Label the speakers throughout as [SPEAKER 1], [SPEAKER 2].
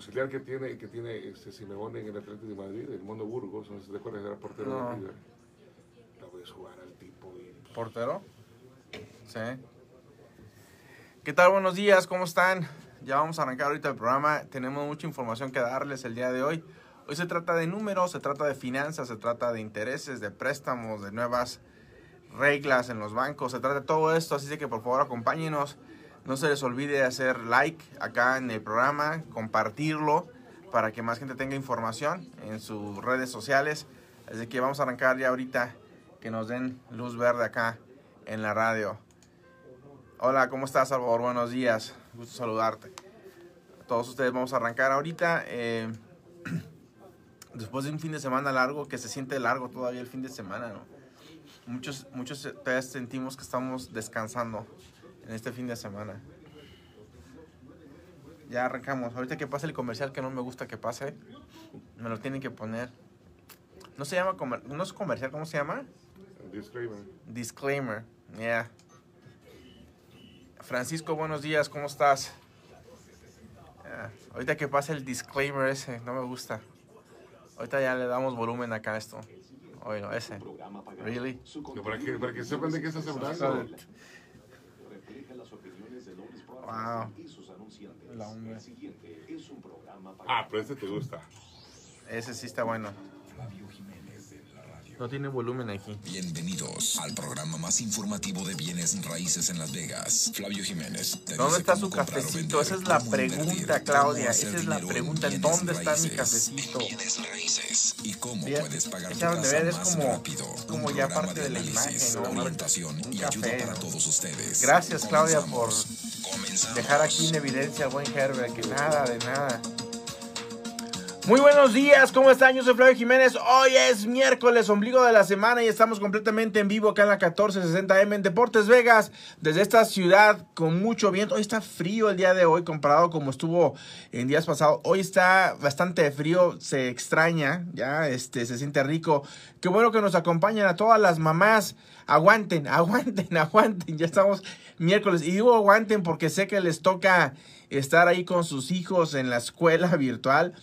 [SPEAKER 1] auxiliar que tiene, que tiene este Simeone en el Atlético de Madrid, el Mono Burgos, no sé si te acuerdas, era portero
[SPEAKER 2] No.
[SPEAKER 1] de River. Lo ves jugar al tipo y
[SPEAKER 2] ¿Portero? Sí. ¿Qué tal? Buenos días, ¿cómo están? Ya vamos a arrancar ahorita el programa. Tenemos mucha información que darles el día de hoy. Hoy se trata de números, se trata de finanzas, se trata de intereses, de préstamos, de nuevas reglas en los bancos, se trata de todo esto. Así que por favor acompáñenos. No se les olvide hacer like acá en el programa, compartirlo para que más gente tenga información en sus redes sociales. Así que vamos a arrancar ya ahorita que nos den luz verde acá en la radio. Hola, ¿cómo estás, Salvador? Buenos días. Gusto saludarte. A todos ustedes vamos a arrancar ahorita. eh, después de un fin de semana largo, que se siente largo todavía el fin de semana, ¿no? Muchos, muchos sentimos que estamos descansando en este fin de semana. Ya arrancamos. Ahorita que pase el comercial que no me gusta que pase, me lo tienen que poner. No se llama comer- no es comercial, ¿cómo se llama?
[SPEAKER 1] disclaimer.
[SPEAKER 2] Disclaimer, yeah. Francisco, buenos días, ¿cómo estás? Yeah, Ahorita que pase el disclaimer ese, no me gusta. Ahorita ya le damos volumen acá a esto. Oye, ese. Really?
[SPEAKER 1] Para que, para que sepan de qué estás hablando.
[SPEAKER 2] Wow. La.
[SPEAKER 1] Ah, pero este te gusta.
[SPEAKER 2] Ese sí está bueno. No tiene volumen aquí.
[SPEAKER 3] Bienvenidos al programa más informativo de bienes raíces en Las Vegas. Flavio Jiménez. te
[SPEAKER 2] ¿Dónde
[SPEAKER 3] dice
[SPEAKER 2] está
[SPEAKER 3] cómo
[SPEAKER 2] su cafecito?
[SPEAKER 3] vender,
[SPEAKER 2] Esa es la pregunta, Claudia. Esa es la
[SPEAKER 3] en
[SPEAKER 2] pregunta.
[SPEAKER 3] bienes
[SPEAKER 2] ¿Dónde está mi cafecito?
[SPEAKER 3] en Bienes raíces. Y cómo
[SPEAKER 2] Fíjate,
[SPEAKER 3] puedes pagar tu
[SPEAKER 2] echaron de
[SPEAKER 3] casa
[SPEAKER 2] ver, es
[SPEAKER 3] más
[SPEAKER 2] como-
[SPEAKER 3] rápido.
[SPEAKER 2] es
[SPEAKER 3] Un
[SPEAKER 2] como ya parte de la
[SPEAKER 3] análisis,
[SPEAKER 2] imagen, ¿no?
[SPEAKER 3] orientación
[SPEAKER 2] Un
[SPEAKER 3] y
[SPEAKER 2] café,
[SPEAKER 3] ayuda para todos ustedes.
[SPEAKER 2] Gracias, Claudia, por. Dejar aquí en evidencia al buen Herbert, que nada de nada. Muy buenos días, ¿cómo están? Yo soy Flavio Jiménez. Hoy es miércoles, ombligo de la semana y estamos completamente en vivo acá en la 1460M en Deportes Vegas, desde esta ciudad con mucho viento. Hoy está frío el día de hoy comparado como estuvo en días pasados. Hoy está bastante frío, se extraña, ya este se siente rico. Qué bueno que nos acompañan a todas las mamás. Aguanten, aguanten, aguanten. Ya estamos miércoles y digo aguanten porque sé que les toca estar ahí con sus hijos en la escuela virtual.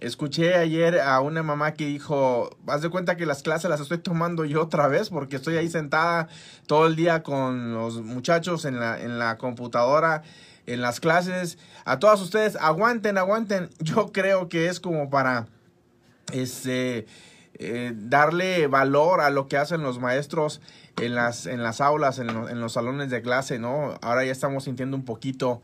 [SPEAKER 2] Escuché ayer a una mamá que dijo, haz de cuenta que las clases las estoy tomando yo otra vez porque estoy ahí sentada todo el día con los muchachos en la, en la computadora, en las clases. A todas ustedes, aguanten, aguanten. Yo creo que es como para este, eh, darle valor a lo que hacen los maestros en las, en las aulas, en, en los salones de clase, ¿no? Ahora ya estamos sintiendo un poquito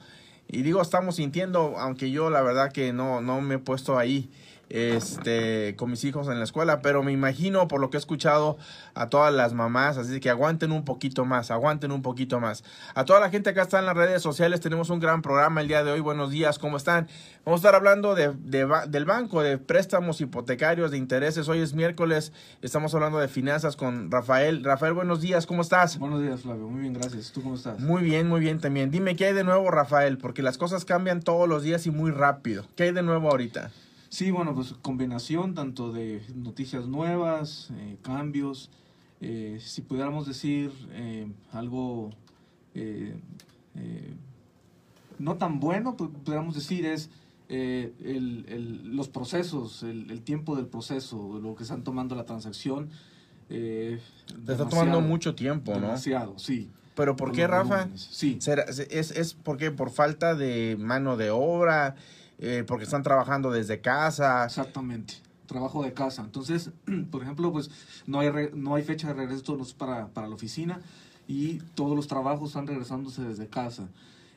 [SPEAKER 2] y digo, estamos sintiendo, aunque yo la verdad que no, no me he puesto ahí este, con mis hijos en la escuela, pero me imagino por lo que he escuchado a todas las mamás, así que aguanten un poquito más, aguanten un poquito más. A toda la gente que acá está en las redes sociales, tenemos un gran programa el día de hoy. Buenos días, ¿cómo están? Vamos a estar hablando de, del banco, de préstamos hipotecarios, de intereses. Hoy es miércoles, estamos hablando de finanzas con Rafael. Rafael, buenos días, ¿cómo estás?
[SPEAKER 4] Buenos días, Flavio. Muy bien, gracias. ¿Tú cómo estás?
[SPEAKER 2] Muy bien, muy bien también. Dime, ¿qué hay de nuevo, Rafael? Porque las cosas cambian todos los días y muy rápido. ¿Qué hay de nuevo ahorita?
[SPEAKER 4] Sí, bueno, pues combinación tanto de noticias nuevas, eh, cambios. eh, si pudiéramos decir eh, algo eh, eh, no tan bueno, pues pudiéramos decir es eh, el- el- los procesos, el, el tiempo del proceso, lo que están tomando la transacción. eh,
[SPEAKER 2] Te está tomando mucho tiempo, ¿no?
[SPEAKER 4] Demasiado, sí.
[SPEAKER 2] ¿Pero por
[SPEAKER 4] Por
[SPEAKER 2] qué, Rafa?
[SPEAKER 4] Sí.
[SPEAKER 2] ¿Será- ¿Es, es porque por falta de mano de obra? Eh, ¿Porque están trabajando desde casa?
[SPEAKER 4] Exactamente, trabajo de casa. Entonces, por ejemplo, pues no hay, re- no hay fecha de regreso para, para la oficina y todos los trabajos están regresándose desde casa.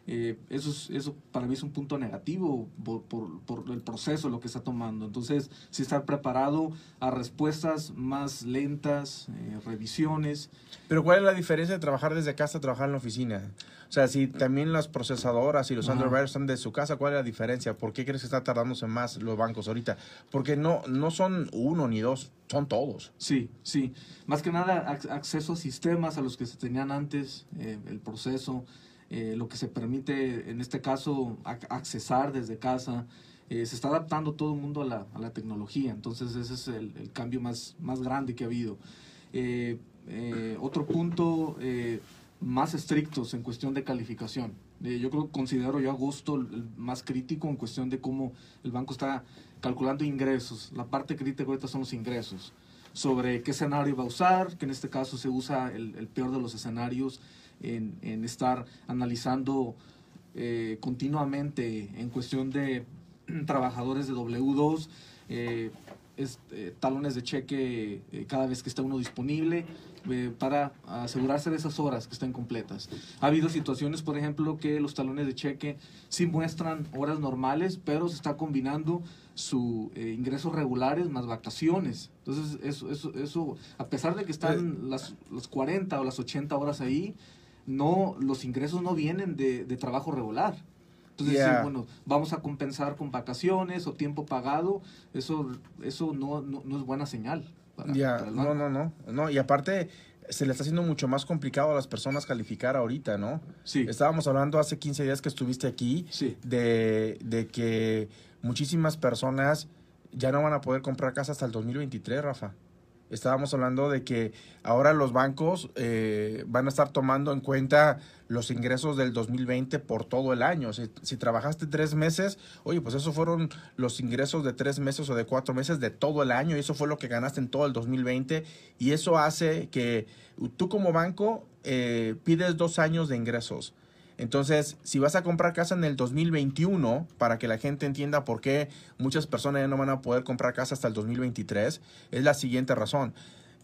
[SPEAKER 4] Eh, eso, es, eso para mí es un punto negativo por, por, por el proceso, lo que está tomando. Entonces, sí estar preparado a respuestas más lentas, eh, revisiones.
[SPEAKER 2] ¿Pero cuál es la diferencia de trabajar desde casa a trabajar en la oficina? O sea, si también las procesadoras y los underwriters están de su casa, ¿cuál es la diferencia? ¿Por qué crees que está tardándose más los bancos ahorita? Porque no, no son uno ni dos, son todos.
[SPEAKER 4] Sí, sí. Más que nada ac- acceso a sistemas a los que se tenían antes, eh, el proceso, eh, lo que se permite en este caso ac- accesar desde casa. Eh, se está adaptando todo el mundo a la, tecnología, entonces ese es el, cambio más, más grande que ha habido. Eh, otro punto, más estrictos en cuestión de calificación. Yo creo, considero yo agosto más crítico en cuestión de cómo el banco está calculando ingresos. La parte crítica ahorita son los ingresos. Sobre qué escenario va a usar, que en este caso se usa el peor de los escenarios en, en estar analizando eh, continuamente en cuestión de trabajadores de W2, eh, es- eh, talones de cheque eh, cada vez que está uno disponible eh, para asegurarse de esas horas que estén completas. Ha habido situaciones, por ejemplo, que los talones de cheque sí muestran horas normales, pero se está combinando su eh, ingresos regulares más vacaciones. Entonces, eso, eso, eso, a pesar de que están las, las 40 o las 80 horas ahí, no, los ingresos no vienen de, de trabajo regular. Entonces,
[SPEAKER 2] Yeah.
[SPEAKER 4] sí, bueno, vamos a compensar con vacaciones o tiempo pagado, eso, eso no, no, no es buena señal.
[SPEAKER 2] Ya, no, no, no, no. Y aparte, se le está haciendo mucho más complicado a las personas calificar ahorita, ¿no?
[SPEAKER 4] Sí,
[SPEAKER 2] Estábamos hablando hace 15 días que estuviste aquí
[SPEAKER 4] sí,
[SPEAKER 2] de, de que muchísimas personas ya no van a poder comprar casa hasta el 2023, Rafa. Estábamos hablando de que ahora los bancos eh, van a estar tomando en cuenta los ingresos del 2020 por todo el año. Si, trabajaste tres meses, oye, pues esos fueron los ingresos de tres meses o de cuatro meses de todo el año y eso fue lo que ganaste en todo el 2020 y eso hace que tú como banco eh, pides dos años de ingresos. Entonces, si vas a comprar casa en el 2021, para que la gente entienda por qué muchas personas ya no van a poder comprar casa hasta el 2023, es la siguiente razón.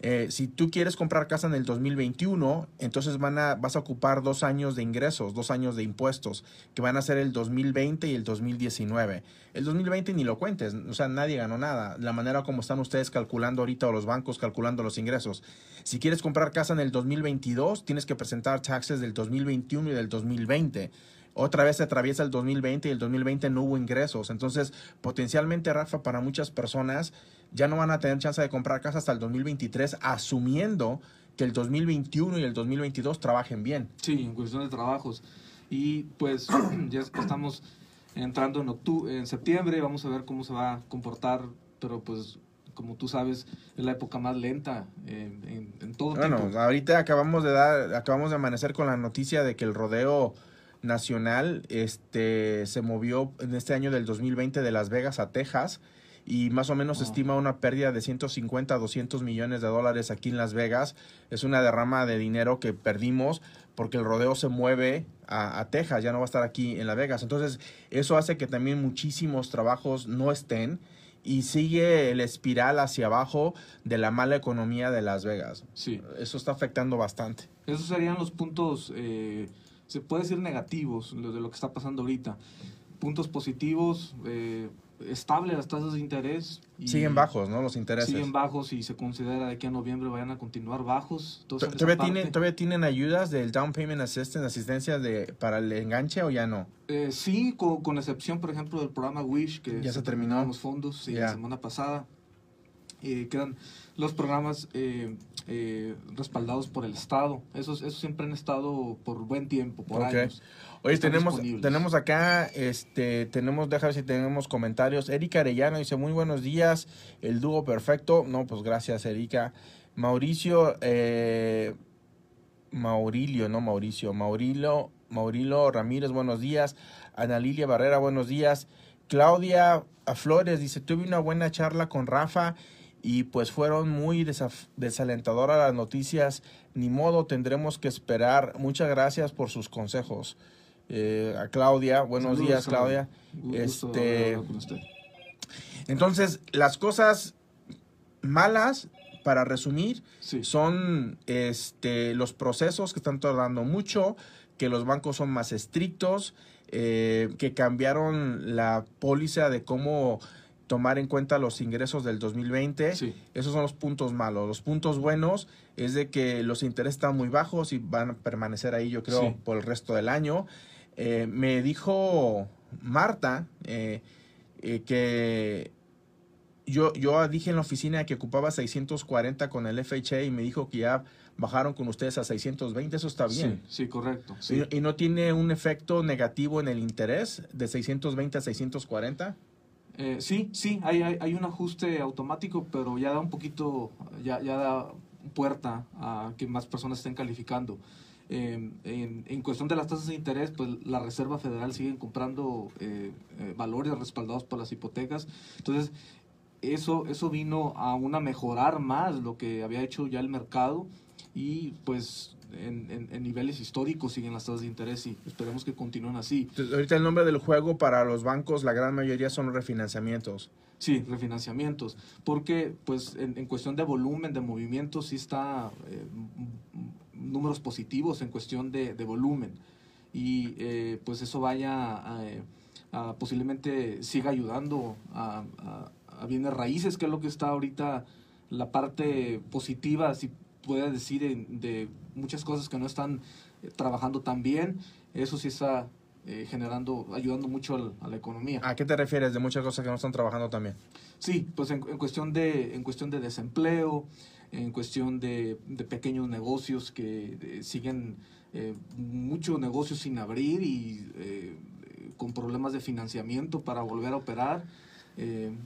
[SPEAKER 2] Eh, si tú quieres comprar casa en el 2021, entonces van a, vas a ocupar dos años de ingresos, dos años de impuestos, que van a ser el 2020 y el 2019. El 2020 ni lo cuentes, o sea, nadie ganó nada. La manera como están ustedes calculando ahorita o los bancos calculando los ingresos. Si quieres comprar casa en el 2022, tienes que presentar taxes del 2021 y del 2020. Otra vez se atraviesa el 2020 y el 2020 no hubo ingresos. Entonces, potencialmente, Rafa, para muchas personas ya no van a tener chance de comprar casa hasta el 2023, asumiendo que el 2021 y el 2022 trabajen bien.
[SPEAKER 4] sí, en cuestión de trabajos. Y pues ya estamos entrando en octubre, en septiembre, vamos a ver cómo se va a comportar, pero pues como tú sabes, es la época más lenta eh, en, en todo
[SPEAKER 2] Bueno, ahorita acabamos de dar, acabamos de amanecer con la noticia de que el rodeo nacional este se movió en este año del 2020 de Las Vegas a Texas y más o menos se
[SPEAKER 4] Wow.
[SPEAKER 2] estima una pérdida de 150 a 200 millones de dólares aquí en Las Vegas. Es una derrama de dinero que perdimos porque el rodeo se mueve a, a Texas, ya no va a estar aquí en Las Vegas. Entonces, eso hace que también muchísimos trabajos no estén y sigue el espiral hacia abajo de la mala economía de Las Vegas.
[SPEAKER 4] Sí.
[SPEAKER 2] Eso está afectando bastante.
[SPEAKER 4] Esos serían los puntos, eh, se puede decir negativos de lo que está pasando ahorita. Puntos positivos, eh, estable las tasas de interés. y
[SPEAKER 2] Siguen bajos, ¿no? Los intereses.
[SPEAKER 4] Siguen bajos y se considera de que a noviembre vayan a continuar bajos.
[SPEAKER 2] ¿Todavía tienen, ¿Todavía tienen ayudas del Down Payment Assistance, asistencia de, para el enganche o ya no?
[SPEAKER 4] Eh, sí, con, con excepción, por ejemplo, del programa Wish, que
[SPEAKER 2] Ya se terminó.
[SPEAKER 4] terminaron los fondos sí, la semana pasada. Eh, quedan los programas eh, eh, respaldados por el Estado. Esos, esos siempre han estado por buen tiempo, por años.
[SPEAKER 2] Oye, tenemos, tenemos acá, este, tenemos, déjame ver si tenemos comentarios. Erika Arellano dice, muy buenos días, el dúo perfecto. No, pues gracias, Erika. Mauricio, eh, Maurilio, no Mauricio, Maurilio, Maurilo Ramírez, buenos días. Ana Lilia Barrera, buenos días. Claudia Flores dice, tuve una buena charla con Rafa y pues fueron muy desaf- desalentadoras las noticias. Ni modo, tendremos que esperar. Muchas gracias por sus consejos. Eh, a Claudia, buenos
[SPEAKER 4] Saludos,
[SPEAKER 2] días Claudia.
[SPEAKER 4] Un
[SPEAKER 2] Este-
[SPEAKER 4] hablar con usted.
[SPEAKER 2] Entonces, las cosas malas, para resumir,
[SPEAKER 4] Sí.
[SPEAKER 2] son este, los procesos que están tardando mucho, que los bancos son más estrictos, eh, que cambiaron la póliza de cómo tomar en cuenta los ingresos del 2020.
[SPEAKER 4] Sí.
[SPEAKER 2] Esos son los puntos malos. Los puntos buenos es de que los intereses están muy bajos y van a permanecer ahí, yo creo,
[SPEAKER 4] Sí.
[SPEAKER 2] por el resto del año. Eh, me dijo Marta eh, eh, que yo, yo dije en la oficina que ocupaba 640 con el FHA y me dijo que ya bajaron con ustedes a 620. Eso está bien.
[SPEAKER 4] Sí, sí, correcto. sí.
[SPEAKER 2] ¿Y, y no tiene un efecto negativo en el interés de 620 a 640?
[SPEAKER 4] Eh, sí, sí, hay, hay, hay un ajuste automático, pero ya da un poquito, ya, ya da puerta a que más personas estén calificando. Eh, en, en, cuestión de las tasas de interés, pues la Reserva Federal sigue comprando eh, eh, valores respaldados por las hipotecas. Entonces, eso, eso vino a una mejorar más lo que había hecho ya el mercado y pues en, en, en, niveles históricos siguen las tasas de interés y esperemos que continúen así.
[SPEAKER 2] Entonces, ahorita el nombre del juego para los bancos, la gran mayoría son refinanciamientos.
[SPEAKER 4] Sí, refinanciamientos, porque pues en, en cuestión de volumen, de movimiento, sí está eh, números positivos en cuestión de, de volumen. Y eh, pues eso vaya a, a, posiblemente siga ayudando a, a, bienes raíces, que es lo que está ahorita la parte positiva, si puede decir, en, de muchas cosas que no están eh, trabajando tan bien, eso sí está eh, generando, ayudando mucho al, a la economía.
[SPEAKER 2] ¿A qué te refieres de muchas cosas que no están trabajando también?
[SPEAKER 4] Sí, pues en, en cuestión, de, en cuestión de desempleo, en cuestión de, de pequeños negocios que siguen eh, muchos negocios sin abrir y eh, con problemas de financiamiento para volver a operar, en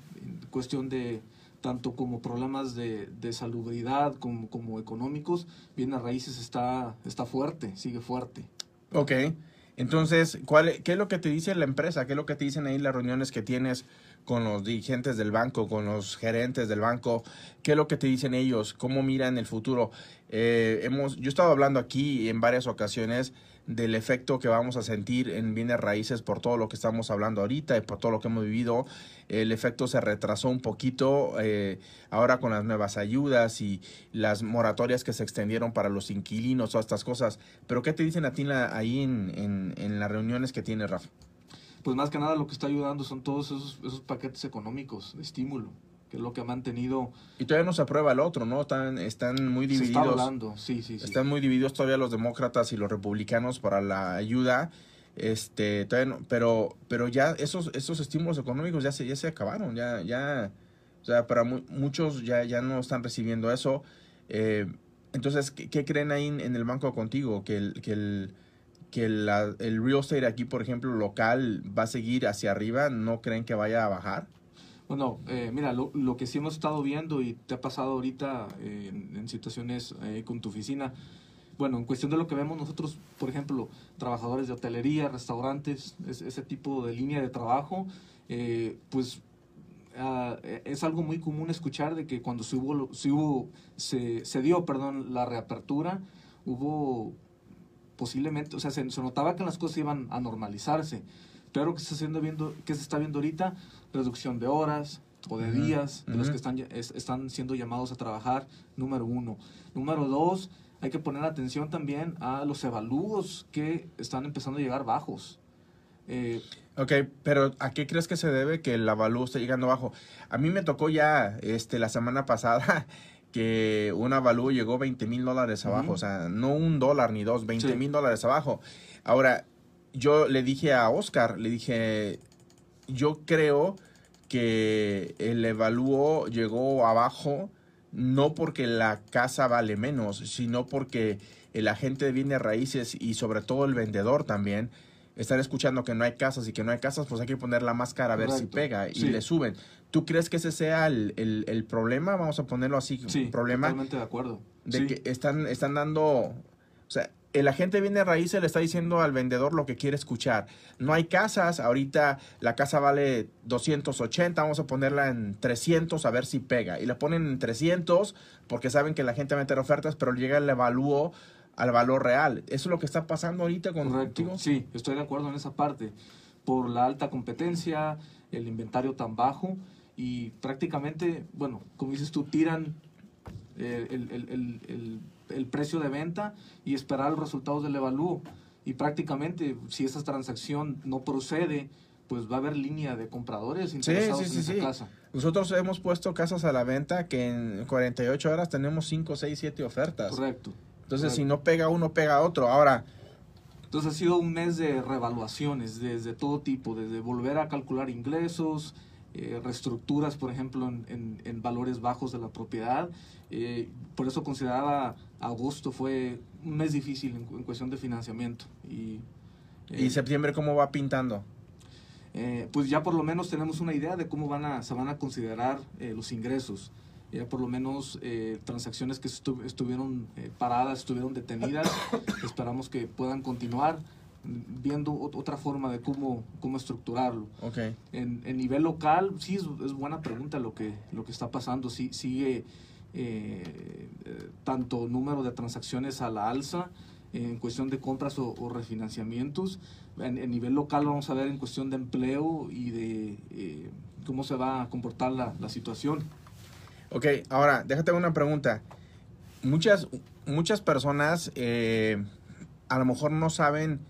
[SPEAKER 4] cuestión de tanto como problemas de, de salubridad como, como económicos, bien a raíces está, está fuerte, sigue fuerte.
[SPEAKER 2] Ok. Entonces, ¿cuál, ¿qué es lo que te dice la empresa? ¿Qué es lo que te dicen ahí las reuniones que tienes con los dirigentes del banco, con los gerentes del banco? ¿Qué es lo que te dicen ellos? ¿Cómo miran el futuro? Eh, hemos, yo he estado hablando aquí en varias ocasiones del efecto que vamos a sentir en bienes raíces por todo lo que estamos hablando ahorita y por todo lo que hemos vivido. El efecto se retrasó un poquito eh, ahora con las nuevas ayudas y las moratorias que se extendieron para los inquilinos, todas estas cosas. Pero ¿qué te dicen a ti ahí en, en, en, las reuniones que tiene Rafa?
[SPEAKER 4] Pues más que nada lo que está ayudando son todos esos, esos paquetes económicos de estímulo que es lo que ha mantenido.
[SPEAKER 2] Y todavía no se aprueba el otro, ¿no? Están, están muy divididos.
[SPEAKER 4] Se está hablando, sí, sí, sí.
[SPEAKER 2] Están muy divididos todavía los demócratas y los republicanos para la ayuda. Este, todavía no, pero, pero ya esos, esos estímulos económicos ya se, ya se acabaron, ya, ya, o sea, para mu muchos ya, ya no están recibiendo eso. Eh, entonces, ¿qué, ¿qué, creen ahí en, en, el banco contigo? Que el, que el, que la, el real estate aquí, por ejemplo, local, va a seguir hacia arriba, ¿no creen que vaya a bajar?
[SPEAKER 4] Bueno, eh, mira, lo, que sí hemos estado viendo y te ha pasado ahorita eh, en, situaciones eh, con tu oficina, bueno, en cuestión de lo que vemos nosotros, por ejemplo, trabajadores de hotelería, restaurantes, es, ese tipo de línea de trabajo, pues uh, es algo muy común escuchar de que cuando se hubo, se, hubo, se, dio, perdón, la reapertura, hubo posiblemente, o sea, se, notaba que las cosas iban a normalizarse. Pero que se está viendo ahorita reducción de horas o de uh -huh. días de uh -huh. los que están es, están siendo llamados a trabajar número uno número dos hay que poner atención también a los evalúos que están empezando a llegar bajos
[SPEAKER 2] eh, Ok, pero ¿a qué crees que se debe que el avalúo esté llegando bajo? A mí me tocó ya este, la semana pasada que un avalúo llegó 20 mil dólares abajo, uh -huh. o sea, no un dólar ni dos, 20 mil sí. dólares abajo. Ahora, yo le dije a Oscar, le dije, yo creo que el evalúo llegó abajo no porque la casa vale menos, sino porque el agente de bienes raíces y sobre todo el vendedor también están escuchando que no hay casas y que no hay casas, pues hay que poner la máscara a ver Correcto. si pega y sí. le suben. ¿Tú crees que ese sea el, el, el, problema? Vamos a ponerlo así,
[SPEAKER 4] sí,
[SPEAKER 2] problema.
[SPEAKER 4] Totalmente de acuerdo.
[SPEAKER 2] De
[SPEAKER 4] sí.
[SPEAKER 2] que están, están dando, el agente viene raíces le está diciendo al vendedor lo que quiere escuchar. No hay casas, ahorita la casa vale 280, vamos a ponerla en 300 a ver si pega. Y la ponen en 300 porque saben que la gente va a meter ofertas, pero llega el evalúo al valor real. ¿Eso es lo que está pasando ahorita con
[SPEAKER 4] contigo? Sí, estoy de acuerdo en esa parte. Por la alta competencia, el inventario tan bajo y prácticamente, bueno, como dices tú, tiran eh, el, el, el, el el precio de venta y esperar los resultados del evalúo. Y prácticamente, si esa transacción no procede, pues va a haber línea de compradores interesados
[SPEAKER 2] sí, sí, sí,
[SPEAKER 4] en esa
[SPEAKER 2] sí.
[SPEAKER 4] casa.
[SPEAKER 2] Nosotros hemos puesto casas a la venta que en 48 horas tenemos 5, 6, 7 ofertas.
[SPEAKER 4] Correcto.
[SPEAKER 2] Entonces,
[SPEAKER 4] correcto.
[SPEAKER 2] si no pega uno, pega otro. Ahora...
[SPEAKER 4] Entonces ha sido un mes de revaluaciones desde todo tipo, desde volver a calcular ingresos, eh, reestructuras, por ejemplo, en, en, en, valores bajos de la propiedad. Eh, por eso consideraba agosto fue un mes difícil en, en cuestión de financiamiento. Y,
[SPEAKER 2] eh, ¿Y septiembre cómo va pintando?
[SPEAKER 4] Eh, pues ya por lo menos tenemos una idea de cómo van a, se van a considerar eh, los ingresos. ya por lo menos eh, transacciones que estu- estuvieron eh, paradas, estuvieron detenidas. Esperamos que puedan continuar viendo ot- otra forma de cómo, cómo estructurarlo.
[SPEAKER 2] Ok.
[SPEAKER 4] En, en nivel local, sí es, es buena pregunta lo que, lo que está pasando. Sí, sigue eh, eh, tanto número de transacciones a la alza en cuestión de compras o, o refinanciamientos. En, en nivel local vamos a ver en cuestión de empleo y de eh, cómo se va a comportar la, la situación.
[SPEAKER 2] Ok, ahora, déjate una pregunta. Muchas, muchas personas eh, a lo mejor no saben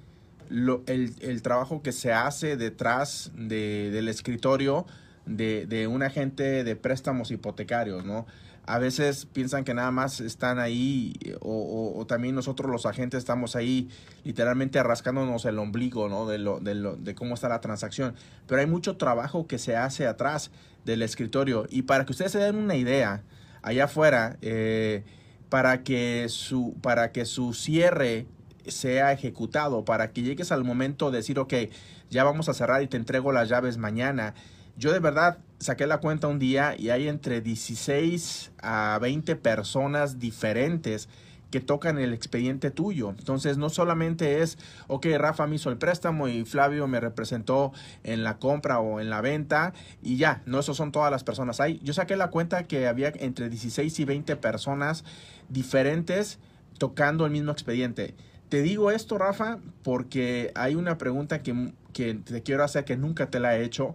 [SPEAKER 2] lo, el, el trabajo que se hace detrás de- del escritorio de, de un agente de préstamos hipotecarios, ¿no? A veces piensan que nada más están ahí o, o- o también nosotros los agentes estamos ahí literalmente rascándonos el ombligo, ¿no? De, lo, de, de cómo está la transacción. Pero hay mucho trabajo que se hace atrás del escritorio. Y para que ustedes se den una idea, allá afuera, eh, para, que su, para que su cierre sea ejecutado, para que llegues al momento de decir, ok, ya vamos a cerrar y te entrego las llaves mañana. Yo de verdad saqué la cuenta un día y hay entre 16 a 20 personas diferentes que tocan el expediente tuyo. Entonces no solamente es, ok, Rafa me hizo el préstamo y Flavio me representó en la compra o en la venta y ya, no, esos son todas las personas. Hay, yo saqué la cuenta que había entre 16 y 20 personas diferentes tocando el mismo expediente. Te digo esto, Rafa, porque hay una pregunta que, que te quiero hacer que nunca te la he hecho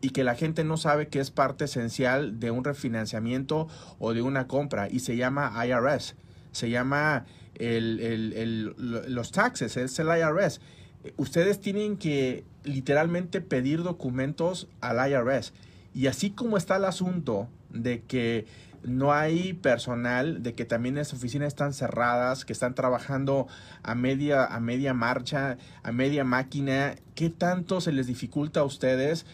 [SPEAKER 2] y que la gente no sabe que es parte esencial de un refinanciamiento o de una compra y se llama IRS. Se llama el, el- el- lo- los taxes, es el IRS. Ustedes tienen que literalmente pedir documentos al IRS. Y así como está el asunto de que no hay personal, de que también las oficinas están cerradas, que están trabajando a media, a media marcha, a media máquina, ¿qué tanto se les dificulta a ustedes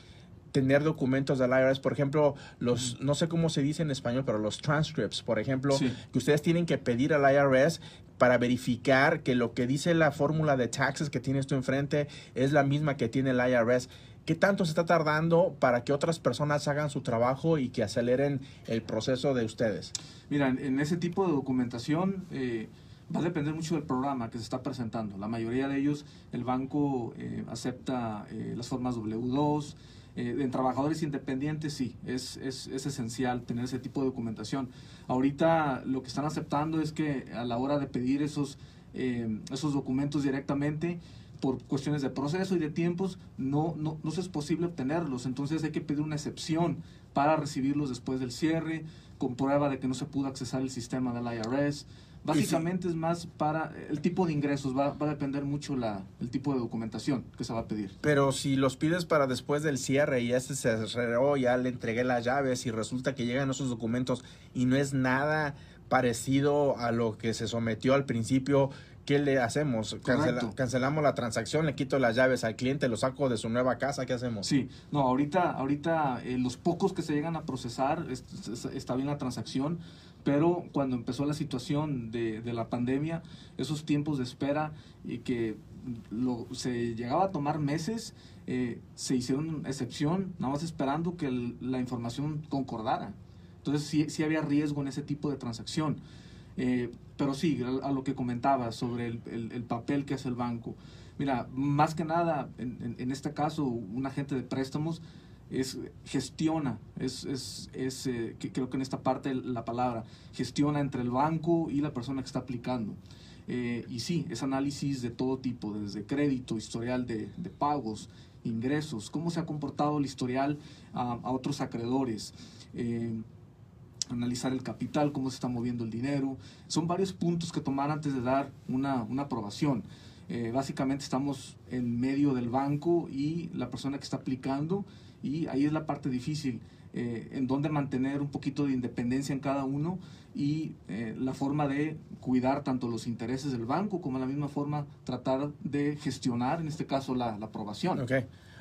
[SPEAKER 2] tener documentos del IRS? Por ejemplo, los, no sé cómo se dice en español, pero los transcripts, por ejemplo,
[SPEAKER 4] Sí.
[SPEAKER 2] que ustedes tienen que pedir al IRS para verificar que lo que dice la fórmula de taxes que tienes tú enfrente es la misma que tiene el IRS. ¿Qué tanto se está tardando para que otras personas hagan su trabajo y que aceleren el proceso de ustedes?
[SPEAKER 4] Mira, en, en ese tipo de documentación eh, va a depender mucho del programa que se está presentando. La mayoría de ellos, el banco eh, acepta eh, las formas W2. Eh, en trabajadores independientes sí, es, es, es esencial tener ese tipo de documentación. Ahorita lo que están aceptando es que a la hora de pedir esos, eh, esos documentos directamente, por cuestiones de proceso y de tiempos, no, no, no es posible obtenerlos. Entonces hay que pedir una excepción para recibirlos después del cierre, con prueba de que no se pudo accesar el sistema del IRS. Básicamente es más para el tipo de ingresos, va, va a depender mucho la, el tipo de documentación que se va a pedir.
[SPEAKER 2] Pero si los pides para después del cierre y ya se cerró, ya le entregué las llaves y resulta que llegan esos documentos y no es nada parecido a lo que se sometió al principio, ¿qué le hacemos? Cancela- cancelamos la transacción, le quito las llaves al cliente, lo saco de su nueva casa, ¿qué hacemos?
[SPEAKER 4] Sí, no, ahorita, ahorita eh, los pocos que se llegan a procesar, es- es- está bien la transacción, pero cuando empezó la situación de, de la pandemia, esos tiempos de espera y que lo, se llegaba a tomar meses, eh, se hicieron excepción, nada más esperando que el- la información concordara. Entonces sí, sí había riesgo en ese tipo de transacción. Eh, pero sí, a, a lo que comentaba sobre el, el- el papel que hace el banco. Mira, más que nada, en, en- en este caso, un agente de préstamos es gestiona, es, es, es eh, que- creo que en esta parte la palabra, gestiona entre el banco y la persona que está aplicando. Eh, y sí, es análisis de todo tipo, desde crédito, historial de, de pagos, ingresos, cómo se ha comportado el historial a, otros acreedores. eh, analizar el capital, cómo se está moviendo el dinero. Son varios puntos que tomar antes de dar una, una aprobación. Eh, básicamente estamos en medio del banco y la persona que está aplicando y ahí es la parte difícil, eh, en donde mantener un poquito de independencia en cada uno y eh, la forma de cuidar tanto los intereses del banco como la misma forma tratar de gestionar, en este caso, la, la aprobación.
[SPEAKER 2] Ok.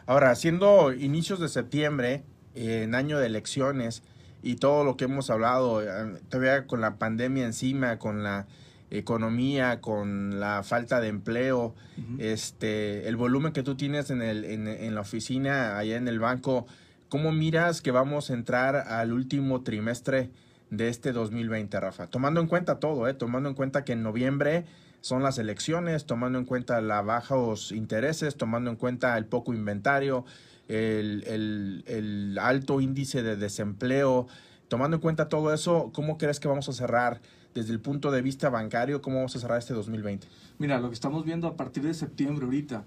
[SPEAKER 2] Ahora, siendo inicios de septiembre, eh, en año de elecciones y todo lo que hemos hablado, eh, todavía con la pandemia encima, con la economía, con la falta de empleo, este, el volumen que tú tienes en, el, en, en la oficina, allá en el banco, ¿cómo miras que vamos a entrar al último trimestre de este 2020, Rafa? Tomando en cuenta todo, ¿eh? tomando en cuenta que en noviembre son las elecciones, tomando en cuenta los bajos intereses, tomando en cuenta el poco inventario, el, el, el alto índice de desempleo, tomando en cuenta todo eso, ¿cómo crees que vamos a cerrar desde el punto de vista bancario? ¿Cómo vamos a cerrar este 2020?
[SPEAKER 4] Mira, lo que estamos viendo a partir de septiembre ahorita,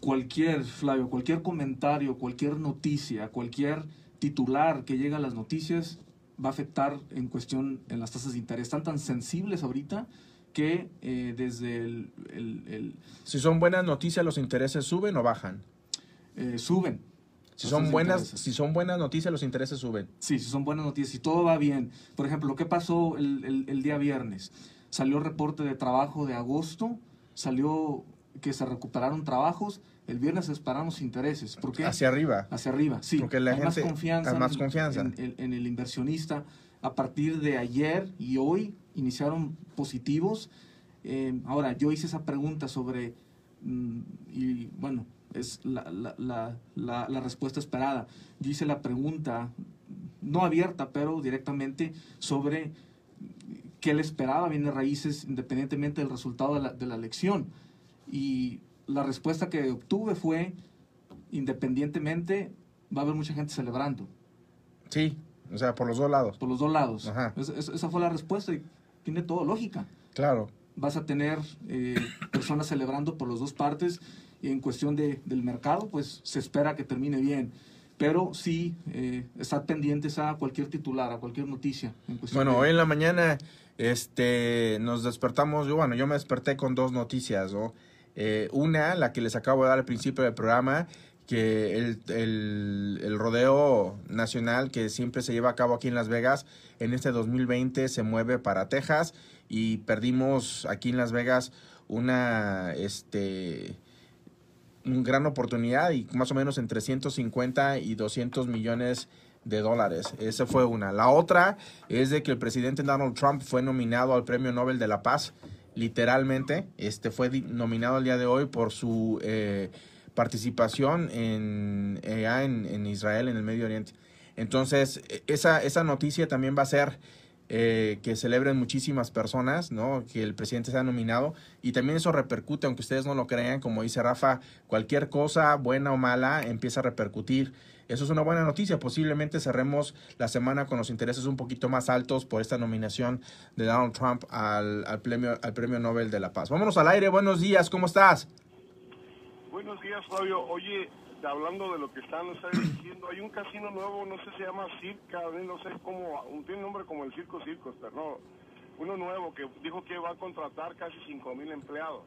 [SPEAKER 4] cualquier, Flavio, cualquier comentario, cualquier noticia, cualquier titular que llegue a las noticias va a afectar en cuestión en las tasas de interés. Están tan sensibles ahorita que eh, desde el, el- el,
[SPEAKER 2] Si son buenas noticias, ¿los intereses suben o bajan?
[SPEAKER 4] eh, suben.
[SPEAKER 2] Si son buenas,
[SPEAKER 4] intereses.
[SPEAKER 2] si son buenas noticias, los intereses suben.
[SPEAKER 4] Sí, si son buenas noticias, si todo va bien. Por ejemplo, ¿qué pasó el, el- el día viernes? Salió el reporte de trabajo de agosto, salió que se recuperaron trabajos, el viernes esperamos intereses. ¿Por qué?
[SPEAKER 2] Hacia arriba.
[SPEAKER 4] Hacia arriba, sí.
[SPEAKER 2] Porque la
[SPEAKER 4] hay más
[SPEAKER 2] gente-
[SPEAKER 4] confianza,
[SPEAKER 2] hay más confianza.
[SPEAKER 4] En, en- en el inversionista. A partir de ayer y hoy iniciaron positivos. Eh, ahora, yo hice esa pregunta sobre, mm, y bueno, es la, la- la- respuesta esperada. Yo hice la pregunta, no abierta, pero directamente sobre qué le esperaba bienes raíces independientemente del resultado de la, de la elección. Y la respuesta que obtuve fue, independientemente, va a haber mucha gente celebrando,
[SPEAKER 2] Sí, o sea, por los dos lados.
[SPEAKER 4] por los dos lados.
[SPEAKER 2] Ajá.
[SPEAKER 4] Es- es- esa fue la respuesta y tiene todo lógica.
[SPEAKER 2] Claro.
[SPEAKER 4] Vas a tener eh, personas celebrando por las dos partes en cuestión de, del mercado, pues se espera que termine bien. Pero sí, eh, estar pendientes a cualquier titular, a cualquier noticia. En
[SPEAKER 2] Bueno,
[SPEAKER 4] de-
[SPEAKER 2] hoy en la mañana este, nos despertamos, yo, bueno, yo me desperté con dos noticias, ¿no? Eh, una, la que les acabo de dar al principio del programa, que el, el, el rodeo nacional que siempre se lleva a cabo aquí en Las Vegas, en este 2020 se mueve para Texas y perdimos aquí en Las Vegas una, este, una gran oportunidad y más o menos entre 150 y 200 millones de dólares. Esa fue una. La otra es de que el presidente Donald Trump fue nominado al Premio Nobel de la Paz, literalmente. Este fue nominado el día de hoy por su eh, participación en, allá en, en Israel, en el Medio Oriente. Entonces, e- esa, esa noticia también va a ser eh, que celebren muchísimas personas, ¿no? Que el presidente sea nominado y también eso repercute, aunque ustedes no lo crean, como dice Rafa, cualquier cosa, buena o mala, empieza a repercutir. Eso es una buena noticia. Posiblemente cerremos la semana con los intereses un poquito más altos por esta nominación de Donald Trump al, al premio, al premio Nobel de la Paz. Vámonos al aire. Buenos días. ¿Cómo estás?
[SPEAKER 5] Buenos días, Fabio. Oye, hablando de lo que están ustedes diciendo, hay un casino nuevo, no sé, se llama Circa, no sé cómo, tiene nombre como el Circo Circos, pero no, uno nuevo que dijo que va a contratar casi 5 mil empleados.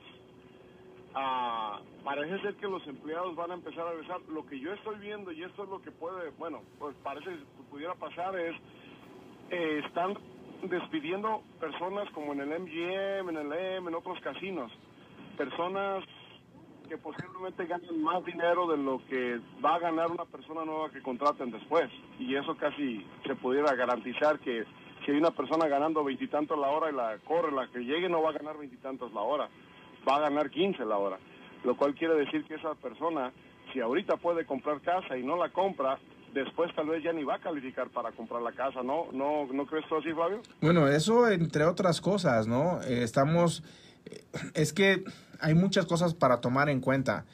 [SPEAKER 5] Ah, parece ser que los empleados van a empezar a regresar. Lo que yo estoy viendo, y esto es lo que puede, bueno, pues parece que pudiera pasar, es, eh, están despidiendo personas como en el MGM, en el M, en otros casinos. Personas que posiblemente ganen más dinero de lo que va a ganar una persona nueva que contraten después. Y eso casi se pudiera garantizar que si hay una persona ganando veintitantos la hora y la corre, la que llegue no va a ganar veintitantos la hora, va a ganar 15 la hora. Lo cual quiere decir que esa persona, si ahorita puede comprar casa y no la compra, después tal vez ya ni va a calificar para comprar la casa, ¿no? ¿No, no crees tú así, Fabio?
[SPEAKER 2] Bueno, eso entre otras cosas, ¿no? Eh, estamos, es que hay muchas cosas para tomar en cuenta.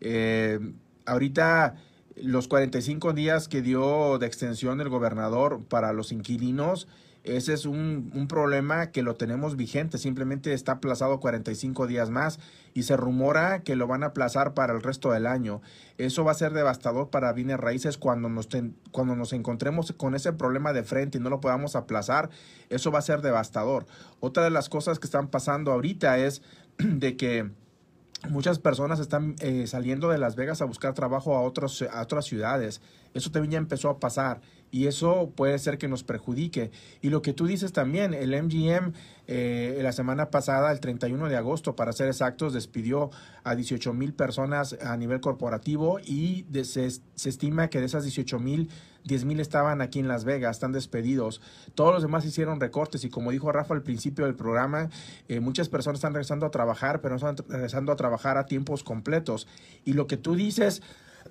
[SPEAKER 2] Eh, ahorita los 45 días que dio de extensión el gobernador para los inquilinos, ese es un, un problema que lo tenemos vigente, simplemente está aplazado 45 días más y se rumora que lo van a aplazar para el resto del año. Eso va a ser devastador para bienes raíces cuando nos, ten- cuando nos encontremos con ese problema de frente y no lo podamos aplazar, eso va a ser devastador. Otra de las cosas que están pasando ahorita es de que muchas personas están eh, saliendo de Las Vegas a buscar trabajo a, otros, a otras ciudades. Eso también ya empezó a pasar y eso puede ser que nos perjudique. Y lo que tú dices también, el MGM eh, la semana pasada, el 31 de agosto, para ser exactos, despidió a 18 mil personas a nivel corporativo y de- se, se estima que de esas 18 mil, 10 mil estaban aquí en Las Vegas, están despedidos. Todos los demás hicieron recortes y como dijo Rafa al principio del programa, eh, muchas personas están regresando a trabajar, pero no están regresando a trabajar a tiempos completos. Y lo que tú dices,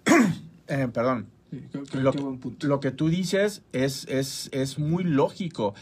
[SPEAKER 2] eh, perdón,
[SPEAKER 4] Sí, qué- qué-
[SPEAKER 2] lo,
[SPEAKER 4] qué buen punto.
[SPEAKER 2] lo que tú dices es, es, es muy lógico.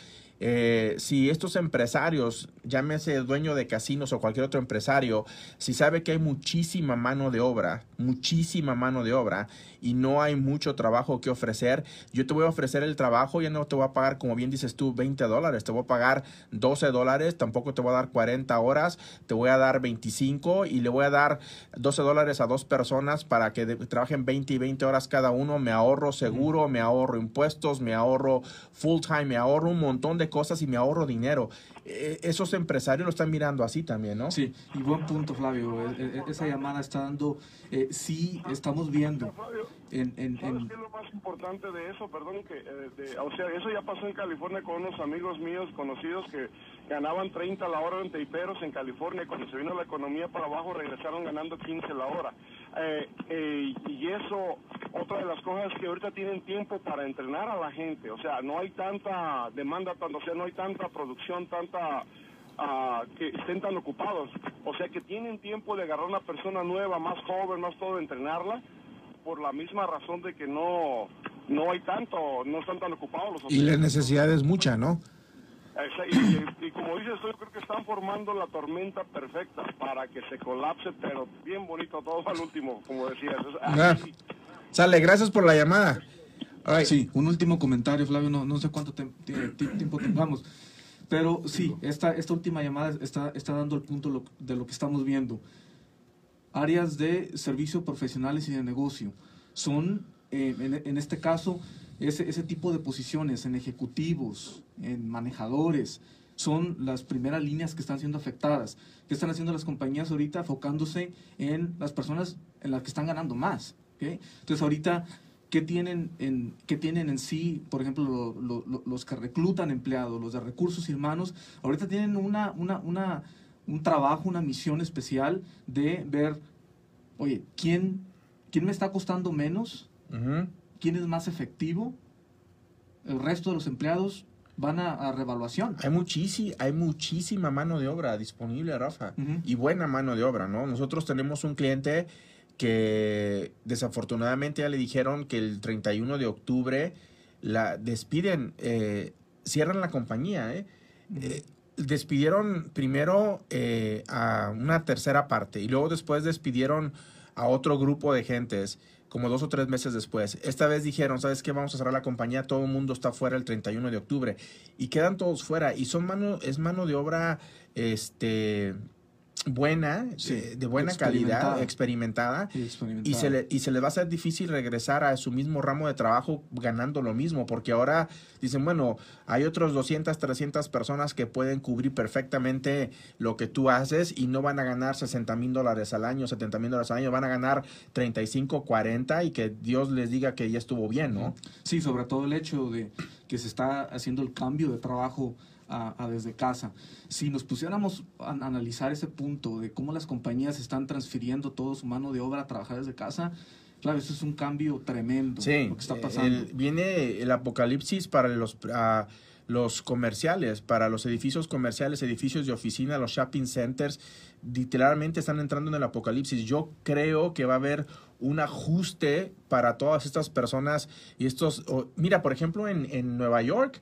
[SPEAKER 2] Eh, si estos empresarios, llámese dueño de casinos o cualquier otro empresario, si sabe que hay muchísima mano de obra, muchísima mano de obra y no hay mucho trabajo que ofrecer, yo te voy a ofrecer el trabajo, ya no te voy a pagar, como bien dices tú, 20 dólares, te voy a pagar 12 dólares, tampoco te voy a dar 40 horas, te voy a dar 25 y le voy a dar 12 dólares a dos personas para que de- trabajen 20 y 20 horas cada uno, me ahorro seguro, me ahorro impuestos, me ahorro full time, me ahorro un montón de cosas y me ahorro dinero. Eh, esos empresarios lo están mirando así también, ¿no?
[SPEAKER 4] Sí, y buen punto, Flavio. Eh, eh, Esa llamada está dando, eh, sí, estamos viendo
[SPEAKER 5] Flavio,
[SPEAKER 4] en, en,
[SPEAKER 5] ¿Sabes
[SPEAKER 4] en-
[SPEAKER 5] qué es lo más importante de eso? Perdón, que, eh, de- o sea, eso ya pasó en California con unos amigos míos conocidos que ganaban 30 la hora en teiperos en California. Cuando se vino la economía para abajo, regresaron ganando 15 la hora. Eh, eh, y eso, otra de las cosas es que ahorita tienen tiempo para entrenar a la gente. O sea, no hay tanta demanda, tanto, o sea, no hay tanta producción, tanta ah, que estén tan ocupados. O sea, que tienen tiempo de agarrar una persona nueva, más joven, más todo, entrenarla por la misma razón de que no no hay tanto, no están tan ocupados los
[SPEAKER 2] Y la necesidad es mucha, ¿no?
[SPEAKER 5] Y, y- y como dices, yo creo que están formando la tormenta perfecta para que se colapse, pero bien bonito todo al último, como decías. Es- así-
[SPEAKER 2] Sale, gracias por la llamada. Right.
[SPEAKER 4] Sí, un último comentario, Flavio, no, no sé cuánto tem- ti- ti- tiempo tengamos, pero sí, esta, esta última llamada está, está dando el punto lo- de lo que estamos viendo. Áreas de servicio profesionales y de negocio son, eh, en, en este caso, ese, ese tipo de posiciones en ejecutivos, en manejadores, son las primeras líneas que están siendo afectadas. ¿Qué están haciendo las compañías ahorita? Enfocándose en las personas en las que están ganando más. ¿Ok? Entonces ahorita, ¿qué tienen, en, ¿qué tienen en sí, por ejemplo, lo- lo- lo- los que reclutan empleados, los de recursos humanos? Ahorita tienen una, una, una, un trabajo, una misión especial de ver, oye, ¿quién, quién me está costando menos? ¿Quién es más efectivo? El resto de los empleados van a, a revaluación.
[SPEAKER 2] Hay, muchísima, hay muchísima mano de obra disponible, Rafa.
[SPEAKER 4] Ujú.
[SPEAKER 2] Y buena mano de obra, ¿no? Nosotros tenemos un cliente que desafortunadamente ya le dijeron que el 31 de octubre la despiden, eh, cierran la compañía, ¿eh? Eh, despidieron primero eh, a una tercera parte y luego después despidieron a otro grupo de gentes como dos o tres meses después. Esta vez dijeron, ¿sabes qué? Vamos a cerrar la compañía, todo el mundo está fuera el 31 de octubre. Y quedan todos fuera. Y son mano, es mano de obra este buena,
[SPEAKER 4] Sí,
[SPEAKER 2] de, de buena calidad,
[SPEAKER 4] experimentada. Y experimentada.
[SPEAKER 2] Y se, le, y se le va a hacer difícil regresar a su mismo ramo de trabajo ganando lo mismo, porque ahora dicen, bueno, hay otros 200, 300 personas que pueden cubrir perfectamente lo que tú haces y no van a ganar 60 mil dólares al año, 70 mil dólares al año, van a ganar 35, 40 y que Dios les diga que ya estuvo bien, ¿no?
[SPEAKER 4] Sí, sobre todo el hecho de que se está haciendo el cambio de trabajo a, a desde casa. Si nos pusiéramos a analizar ese punto de cómo las compañías están transfiriendo todo su mano de obra a trabajar desde casa, claro, eso es un cambio tremendo
[SPEAKER 2] Sí,
[SPEAKER 4] lo que está pasando.
[SPEAKER 2] el- viene el apocalipsis para los, ah, los comerciales, para los edificios comerciales, edificios de oficina, los shopping centers, literalmente están entrando en el apocalipsis. Yo creo que va a haber un ajuste para todas estas personas y estos, o- mira, por ejemplo, en, en Nueva York,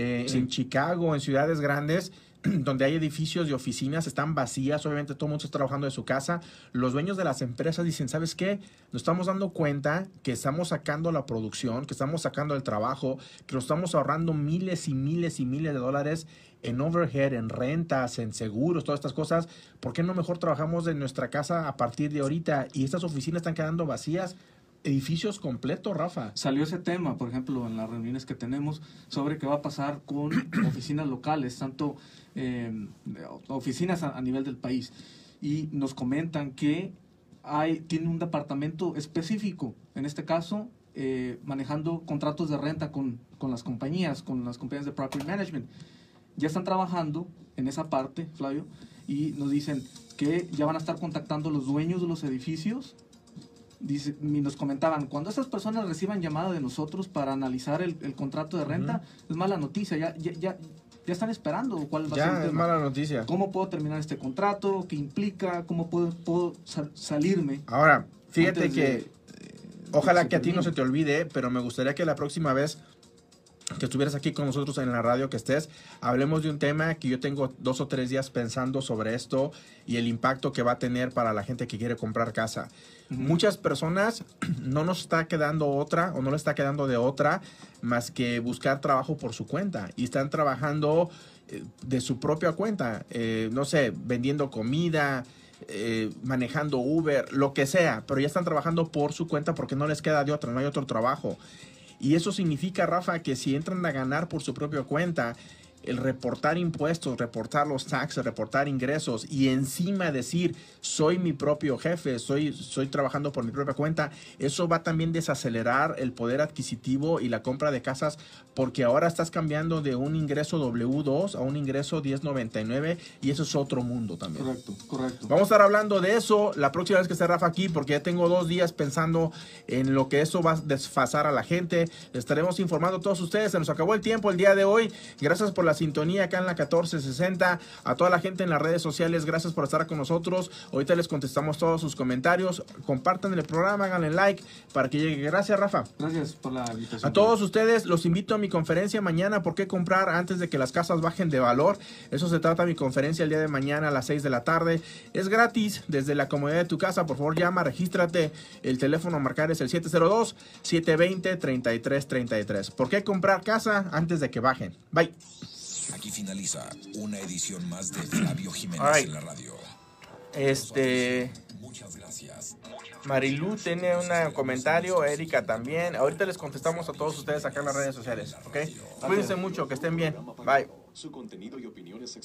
[SPEAKER 2] eh,
[SPEAKER 4] Sí.
[SPEAKER 2] en Chicago, en ciudades grandes, donde hay edificios y oficinas, están vacías, obviamente todo el mundo está trabajando de su casa, los dueños de las empresas dicen, ¿sabes qué? Nos estamos dando cuenta que estamos sacando la producción, que estamos sacando el trabajo, que nos estamos ahorrando miles y miles y miles de dólares en overhead, en rentas, en seguros, todas estas cosas. ¿Por qué no mejor trabajamos en nuestra casa a partir de ahorita? Y estas oficinas están quedando vacías. Edificios completos, Rafa.
[SPEAKER 4] Salió ese tema, por ejemplo, en las reuniones que tenemos sobre qué va a pasar con oficinas locales, tanto eh, oficinas a, a nivel del país. Y nos comentan que hay, tiene un departamento específico, en este caso, eh, manejando contratos de renta con, con las compañías, con las compañías de property management. Ya están trabajando en esa parte, Flavio, y nos dicen que ya van a estar contactando los dueños de los edificios Dice, y nos comentaban, cuando estas personas reciban llamada de nosotros para analizar el, el contrato de renta, es mala noticia, ya, ya, ya, ya están esperando cuál va a ser
[SPEAKER 2] es mala noticia.
[SPEAKER 4] ¿Cómo puedo terminar este contrato? ¿Qué implica? ¿Cómo puedo, puedo sal- salirme?
[SPEAKER 2] Ahora, fíjate que
[SPEAKER 4] de-
[SPEAKER 2] Ojalá que a ti no se te olvide, pero me gustaría que la próxima vez que estuvieras aquí con nosotros en la radio que estés, hablemos de un tema que yo tengo dos o tres días pensando sobre esto y el impacto que va a tener para la gente que quiere comprar casa. Muchas personas no nos está quedando otra o no le está quedando de otra más que buscar trabajo por su cuenta y están trabajando eh, de su propia cuenta, eh, no sé, vendiendo comida, eh, manejando Uber, lo que sea, pero ya están trabajando por su cuenta porque no les queda de otra, no hay otro trabajo. Y eso significa, Rafa, que si entran a ganar por su propia cuenta, el reportar impuestos, reportar los taxes, reportar ingresos y encima decir soy mi propio jefe, soy, soy trabajando por mi propia cuenta, eso va también desacelerar el poder adquisitivo y la compra de casas porque ahora estás cambiando de un ingreso W2 a un ingreso 1099 y eso es otro mundo también.
[SPEAKER 4] Correcto, correcto.
[SPEAKER 2] Vamos a estar hablando de eso la próxima vez que esté Rafa aquí, porque ya tengo dos días pensando en lo que eso va a desfasar a la gente. Les estaremos informando a todos ustedes. Se nos acabó el tiempo el día de hoy. Gracias por la sintonía acá en la 1460. A toda la gente en las redes sociales, gracias por estar con nosotros. Ahorita les contestamos todos sus comentarios. Compartan el programa, háganle like para que llegue. Gracias, Rafa.
[SPEAKER 4] Gracias por la invitación.
[SPEAKER 2] A todos ustedes los invito a mi conferencia mañana. ¿Por qué comprar antes de que las casas bajen de valor? Eso se trata mi conferencia el día de mañana a las 6 de la tarde. Es gratis desde la comodidad de tu casa. Por favor, llama, regístrate. El teléfono a marcar es el 702-720-3333. ¿Por qué comprar casa antes de que bajen? Bye.
[SPEAKER 3] Aquí finaliza una edición más de Flavio Jiménez
[SPEAKER 2] Alright.
[SPEAKER 3] en la radio.
[SPEAKER 2] Este.
[SPEAKER 3] Muchas gracias.
[SPEAKER 2] Marilu tiene un comentario, Erika también. Ahorita les contestamos a todos ustedes acá en las redes sociales, ¿ok? Cuídense mucho, que estén bien. Bye.
[SPEAKER 6] Su contenido y opiniones